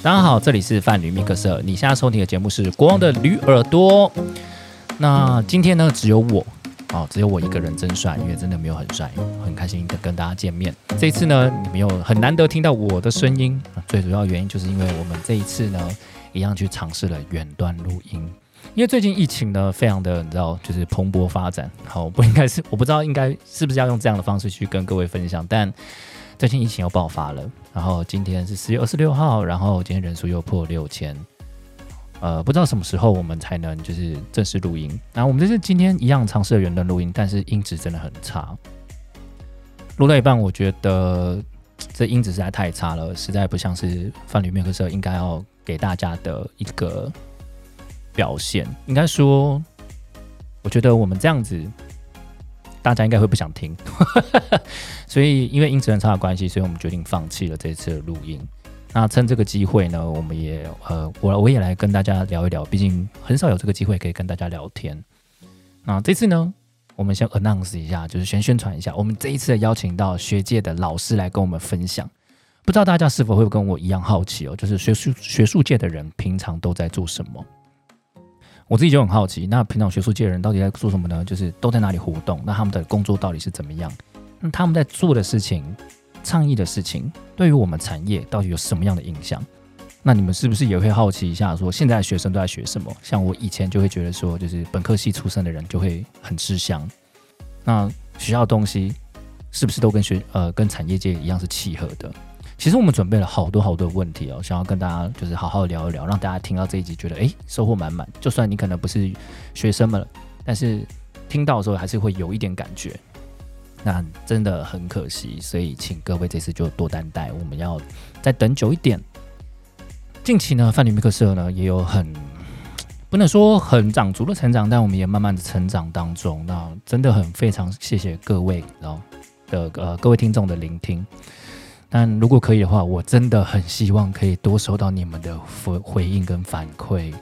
大家好，这里是范旅米克社。你现在收听的节目是《国王的驴耳朵》。那今天呢，只有我，哦，只有我一个人真帅，因为真的没有很帅，很开心的跟大家见面。这一次呢，你们有很难得听到我的声音，最主要原因就是因为我们这一次呢，一样去尝试了远端录音。因为最近疫情呢，非常的你知道，就是蓬勃发展。好，不应该是，我不知道应该是不是要用这样的方式去跟各位分享，但。最近疫情又爆发了，然后今天是十月二十六号，然后今天人数又破六千，呃，不知道什么时候我们才能就是正式录音。然后我们这是今天一样尝试远端录音，但是音质真的很差。录到一半，我觉得这音质实在太差了，实在不像是范旅面克社应该要给大家的一个表现。应该说，我觉得我们这样子。大家应该会不想听，所以因为音质很差的关系，所以我们决定放弃了这次的录音。那趁这个机会呢，我们也呃，我我也来跟大家聊一聊，毕竟很少有这个机会可以跟大家聊天。那这次呢，我们先 announce 一下，就是先宣传一下，我们这一次邀请到学界的老师来跟我们分享。不知道大家是否会跟我一样好奇哦，就是学术学术界的人平常都在做什么？我自己就很好奇，那平常学术界的人到底在做什么呢？就是都在哪里活动？那他们的工作到底是怎么样？那他们在做的事情、倡议的事情，对于我们产业到底有什么样的影响？那你们是不是也会好奇一下，说现在的学生都在学什么？像我以前就会觉得说，就是本科系出身的人就会很吃香。那学校的东西是不是都跟学呃跟产业界一样是契合的？其实我们准备了好多好多问题哦，想要跟大家就是好好聊一聊，让大家听到这一集觉得哎收获满满。就算你可能不是学生们，但是听到的时候还是会有一点感觉。那真的很可惜，所以请各位这次就多担待，我们要再等久一点。近期呢，范尼米克社呢也有很不能说很长足的成长，但我们也慢慢的成长当中。那真的很非常谢谢各位然后的呃各位听众的聆听。但如果可以的话，我真的很希望可以多收到你们的回回应跟反馈。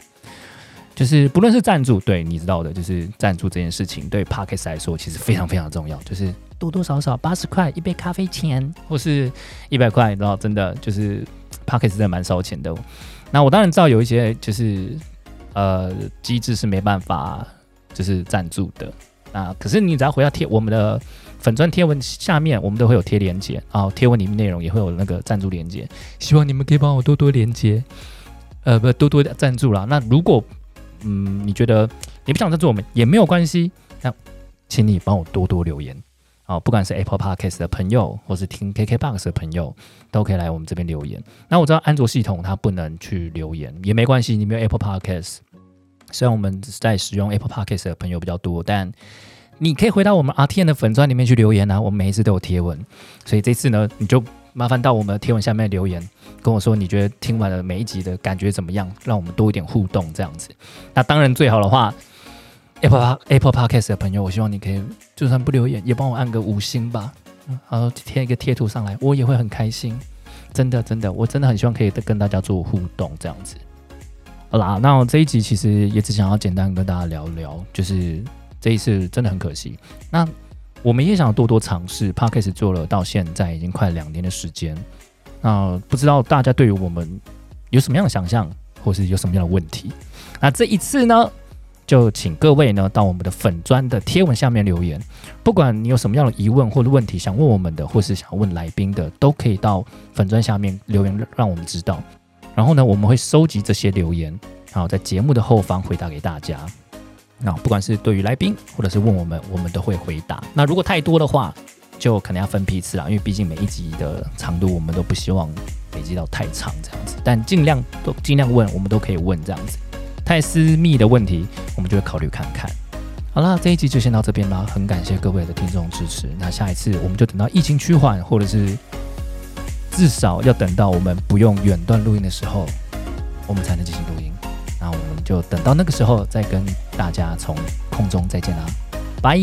就是不论是赞助，对你知道的，就是赞助这件事情，对 Parkes 来说其实非常非常重要。就是多多少少八十块一杯咖啡钱，或是一百块，然后真的就是 Parkes 真的蛮烧钱的。那我当然知道有一些就是呃机制是没办法就是赞助的。啊可是你只要回到贴我们的。粉钻贴文下面我们都会有贴链接，啊贴文里面内容也会有那个赞助链接，希望你们可以帮我多多连接，呃，不多多赞助啦。那如果嗯你觉得你不想赞助我们也没有关系，那请你帮我多多留言，好，不管是 Apple Podcast 的朋友，或是听 KKBox 的朋友，都可以来我们这边留言。那我知道安卓系统它不能去留言，也没关系，你没有 Apple Podcast，虽然我们在使用 Apple Podcast 的朋友比较多，但你可以回到我们 RTN 的粉钻里面去留言啊，我们每一次都有贴文，所以这次呢，你就麻烦到我们的贴文下面留言，跟我说你觉得听完了每一集的感觉怎么样，让我们多一点互动这样子。那当然最好的话，Apple Apple Podcast 的朋友，我希望你可以就算不留言，也帮我按个五星吧，然后贴一个贴图上来，我也会很开心。真的真的，我真的很希望可以跟大家做互动这样子。好啦，那这一集其实也只想要简单跟大家聊聊，就是。这一次真的很可惜。那我们也想多多尝试。p a r k a s 做了到现在已经快两年的时间。那不知道大家对于我们有什么样的想象，或是有什么样的问题？那这一次呢，就请各位呢到我们的粉砖的贴文下面留言。不管你有什么样的疑问或者问题想问我们的，或是想问来宾的，都可以到粉砖下面留言，让我们知道。然后呢，我们会收集这些留言，然后在节目的后方回答给大家。那不管是对于来宾，或者是问我们，我们都会回答。那如果太多的话，就可能要分批次啦，因为毕竟每一集的长度，我们都不希望累积到太长这样子。但尽量都尽量问，我们都可以问这样子。太私密的问题，我们就会考虑看看。好了，这一集就先到这边啦，很感谢各位的听众支持。那下一次我们就等到疫情趋缓，或者是至少要等到我们不用远端录音的时候，我们才能进行录音。那我们就等到那个时候再跟大家从空中再见啦，拜。